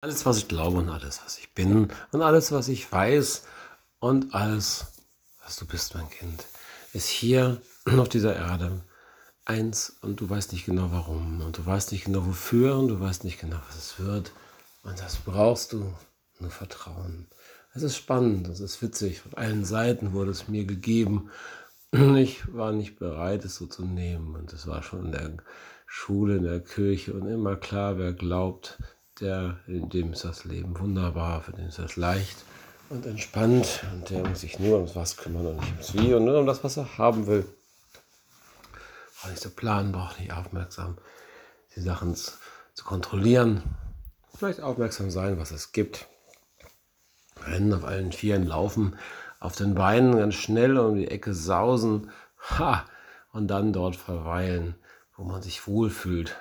Alles, was ich glaube und alles, was ich bin und alles, was ich weiß und alles, was du bist, mein Kind, ist hier auf dieser Erde eins und du weißt nicht genau warum und du weißt nicht genau wofür und du weißt nicht genau, was es wird. Und das brauchst du, nur Vertrauen. Es ist spannend, es ist witzig. Von allen Seiten wurde es mir gegeben. Ich war nicht bereit, es so zu nehmen. Und es war schon in der Schule, in der Kirche und immer klar, wer glaubt, der, dem ist das Leben wunderbar, für den ist das leicht und entspannt und der muss sich nur ums Was kümmern und nicht ums Wie und nur um das, was er haben will. Braucht nicht so planen, braucht nicht aufmerksam die Sachen zu, zu kontrollieren. Vielleicht aufmerksam sein, was es gibt. Rennen auf allen Vieren, laufen auf den Beinen ganz schnell um die Ecke sausen. Ha! Und dann dort verweilen, wo man sich wohlfühlt,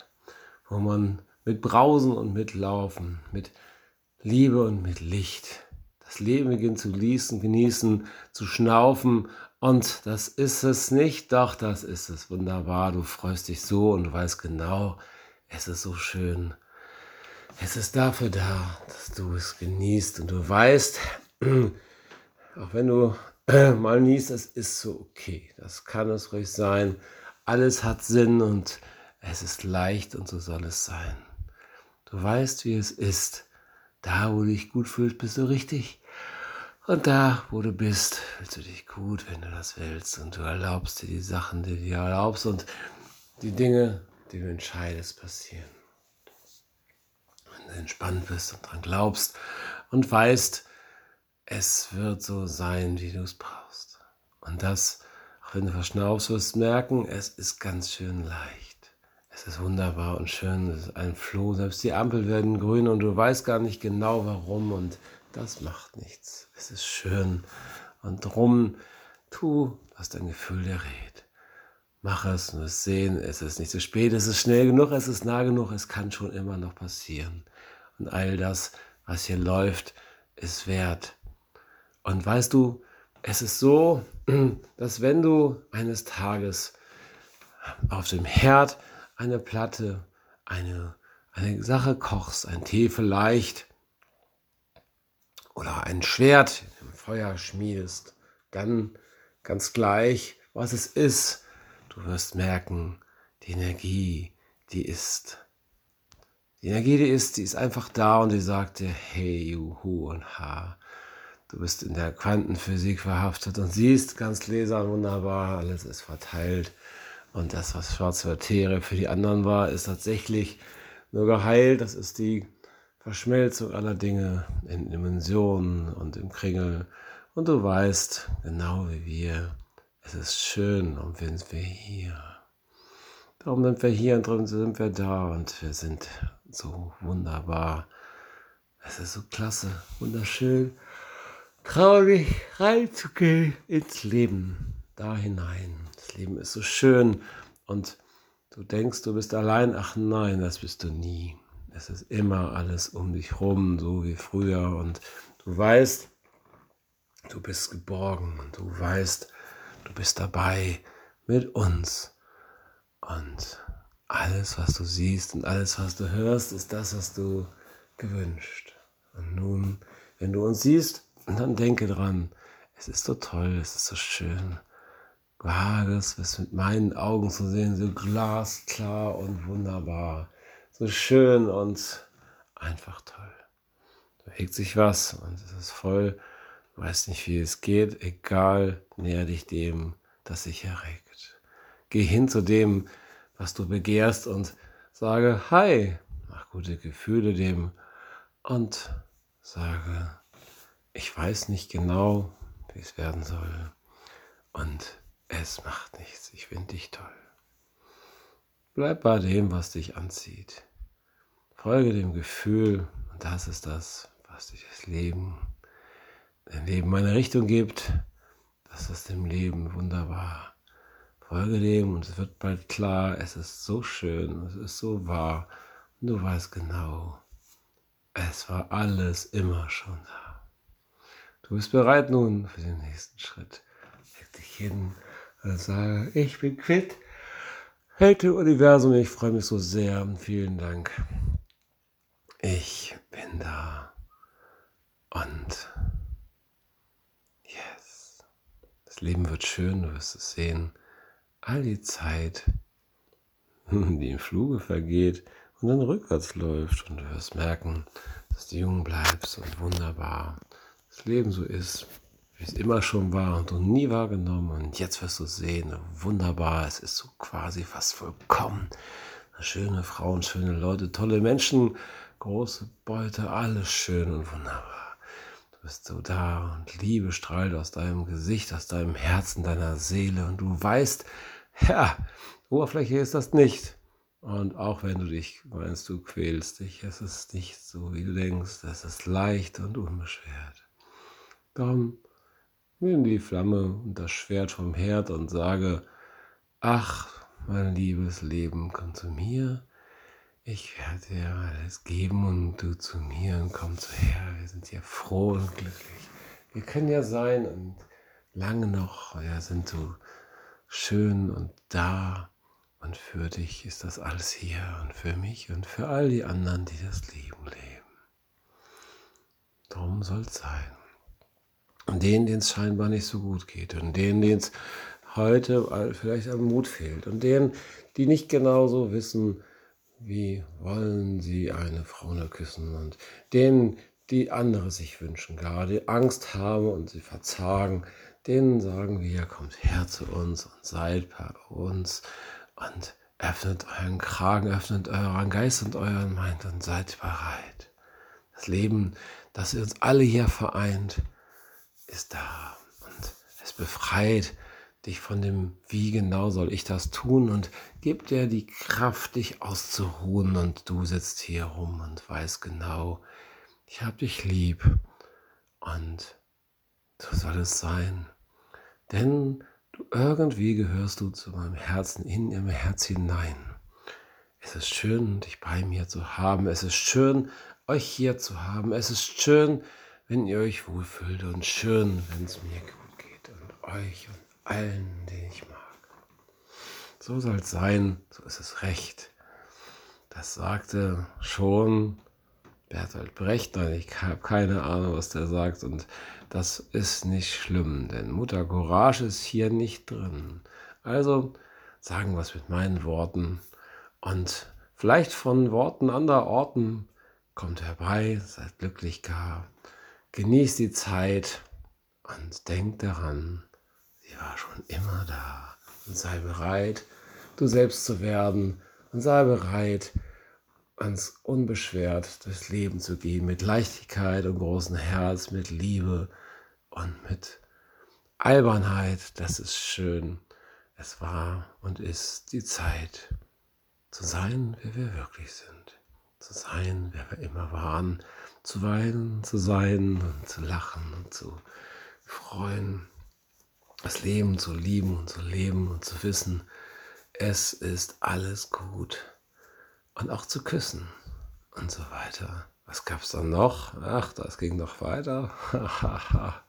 wo man mit Brausen und mit Laufen, mit Liebe und mit Licht. Das Leben beginnt zu ließen, genießen, zu schnaufen. Und das ist es nicht, doch das ist es. Wunderbar, du freust dich so und du weißt genau, es ist so schön. Es ist dafür da, dass du es genießt und du weißt, auch wenn du mal niest, es ist so okay. Das kann es ruhig sein. Alles hat Sinn und es ist leicht und so soll es sein. Du weißt, wie es ist. Da, wo du dich gut fühlst, bist du richtig. Und da, wo du bist, fühlst du dich gut, wenn du das willst. Und du erlaubst dir die Sachen, die du dir erlaubst und die Dinge, die du entscheidest, passieren. Wenn du entspannt bist und dran glaubst und weißt, es wird so sein, wie du es brauchst. Und das, auch wenn du verschnaufst, wirst merken, es ist ganz schön leicht. Es ist wunderbar und schön, es ist ein Floh, selbst die Ampel werden grün und du weißt gar nicht genau warum und das macht nichts. Es ist schön und drum tu, was dein Gefühl dir rät. Mach es und es sehen, es ist nicht zu spät, es ist schnell genug, es ist nah genug, es kann schon immer noch passieren. Und all das, was hier läuft, ist wert. Und weißt du, es ist so, dass wenn du eines Tages auf dem Herd eine Platte, eine, eine Sache kochst, ein Tee vielleicht oder ein Schwert im Feuer schmiedest, dann ganz gleich, was es ist, du wirst merken, die Energie, die ist. Die Energie, die ist, die ist einfach da und die sagt dir, hey, juhu und ha. Du bist in der Quantenphysik verhaftet und siehst ganz gläsern, wunderbar, alles ist verteilt. Und das, was schwarze Materie für die anderen war, ist tatsächlich nur geheilt. Das ist die Verschmelzung aller Dinge in Dimensionen und im Kringel. Und du weißt, genau wie wir, es ist schön und sind wir hier. Darum sind wir hier und darum sind wir da und wir sind so wunderbar. Es ist so klasse, wunderschön, traurig reinzugehen ins Leben, da hinein. Das Leben ist so schön und du denkst, du bist allein. Ach nein, das bist du nie. Es ist immer alles um dich rum, so wie früher. Und du weißt, du bist geborgen und du weißt, du bist dabei mit uns. Und alles, was du siehst und alles, was du hörst, ist das, was du gewünscht. Und nun, wenn du uns siehst, dann denke dran, es ist so toll, es ist so schön. Vages, was mit meinen Augen zu sehen, so glasklar und wunderbar, so schön und einfach toll. Da bewegt sich was und es ist voll, du weißt nicht, wie es geht, egal, näher dich dem, das sich erregt. Geh hin zu dem, was du begehrst und sage Hi, mach gute Gefühle dem und sage, ich weiß nicht genau, wie es werden soll. Und es macht nichts, ich finde dich toll. Bleib bei dem, was dich anzieht. Folge dem Gefühl, und das ist das, was dich das Leben, dein Leben eine Richtung gibt. Das ist dem Leben wunderbar. Folge dem und es wird bald klar, es ist so schön, es ist so wahr. Und du weißt genau, es war alles immer schon da. Du bist bereit nun für den nächsten Schritt. Leg dich hin und sage, ich bin quitt. Hätte Universum, ich freue mich so sehr. Vielen Dank. Ich bin da. Und yes. Das Leben wird schön, du wirst es sehen. All die Zeit, die im Fluge vergeht und dann rückwärts läuft. Und du wirst merken, dass du jung bleibst und wunderbar das Leben so ist, wie es immer schon war und du nie wahrgenommen. Und jetzt wirst du sehen, wunderbar, es ist so quasi fast vollkommen. Schöne Frauen, schöne Leute, tolle Menschen, große Beute, alles schön und wunderbar. Du bist so da und Liebe strahlt aus deinem Gesicht, aus deinem Herzen, deiner Seele und du weißt, ja, Oberfläche ist das nicht. Und auch wenn du dich meinst, du quälst dich, es ist nicht so, wie du denkst, es ist leicht und unbeschwert. Darum nimm die Flamme und das Schwert vom Herd und sage, ach, mein liebes Leben, komm zu mir. Ich werde dir alles geben und du zu mir und komm zu her. Wir sind hier froh und glücklich. Wir können ja sein und lange noch, ja, sind du schön und da. Und für dich ist das alles hier und für mich und für all die anderen, die das Leben leben. Darum soll es sein. Und denen, denen es scheinbar nicht so gut geht. Und denen, denen es heute vielleicht am Mut fehlt. Und denen, die nicht genauso wissen, wie wollen sie eine Frau nur küssen. Und denen, die andere sich wünschen, gar die Angst haben und sie verzagen, denen sagen wir, kommt her zu uns und seid bei uns und öffnet euren Kragen, öffnet euren Geist und euren Mind und seid bereit. Das Leben, das uns alle hier vereint, ist da und es befreit dich von dem, wie genau soll ich das tun und gibt dir die Kraft, dich auszuruhen und du sitzt hier rum und weißt genau, ich habe dich lieb und so soll es sein. Denn du irgendwie gehörst du zu meinem Herzen in im Herz hinein. Es ist schön, dich bei mir zu haben. Es ist schön, euch hier zu haben. Es ist schön, wenn ihr euch wohlfühlt und schön, wenn es mir gut geht und euch und allen, den ich mag. So soll es sein, so ist es recht. Das sagte schon Bertolt Brecht, nein, ich habe keine Ahnung, was der sagt und das ist nicht schlimm, denn Mutter Courage ist hier nicht drin. Also sagen wir es mit meinen Worten und vielleicht von Worten anderer Orten kommt herbei, seid glücklich gar Genießt die Zeit und denk daran, sie war schon immer da. Und sei bereit, du selbst zu werden. Und sei bereit, ganz unbeschwert durchs Leben zu gehen, mit Leichtigkeit und großem Herz, mit Liebe und mit Albernheit. Das ist schön. Es war und ist die Zeit, zu sein, wer wir wirklich sind. Zu sein, wer wir immer waren zu weinen, zu sein und zu lachen und zu freuen, das Leben zu lieben und zu leben und zu wissen, es ist alles gut und auch zu küssen und so weiter. Was gab es dann noch? Ach, das ging noch weiter.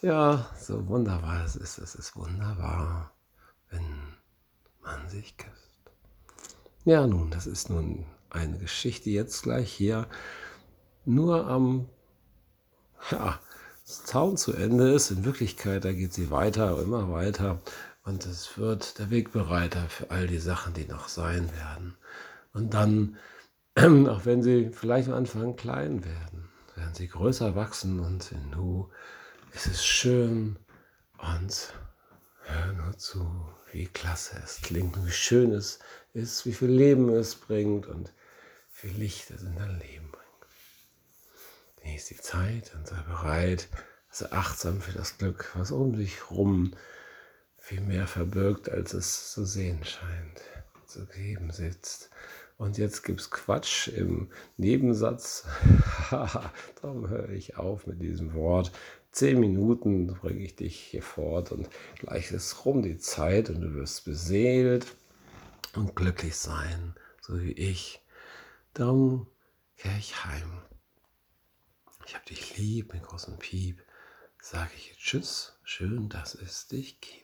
ja, so wunderbar es ist. Es ist wunderbar, wenn man sich küsst. Ja, nun, das ist nun eine Geschichte jetzt gleich hier nur am ja, Zaun zu Ende ist. In Wirklichkeit, da geht sie weiter, immer weiter. Und es wird der Wegbereiter für all die Sachen, die noch sein werden. Und dann, auch wenn sie vielleicht am Anfang klein werden, werden sie größer wachsen und in Nu ist es schön und hör nur zu, wie klasse es klingt wie schön es ist, wie viel Leben es bringt und wie Licht es in dein Leben. Genieß die Zeit und sei bereit, sei achtsam für das Glück, was um dich rum viel mehr verbirgt, als es zu sehen scheint, zu geben sitzt. Und jetzt gibt's Quatsch im Nebensatz. Darum höre ich auf mit diesem Wort. Zehn Minuten bringe ich dich hier fort und gleich ist rum die Zeit und du wirst beseelt und glücklich sein, so wie ich. Darum kehre ich heim ich hab dich lieb mit großem Piep, sage ich Tschüss, schön, dass es dich gibt.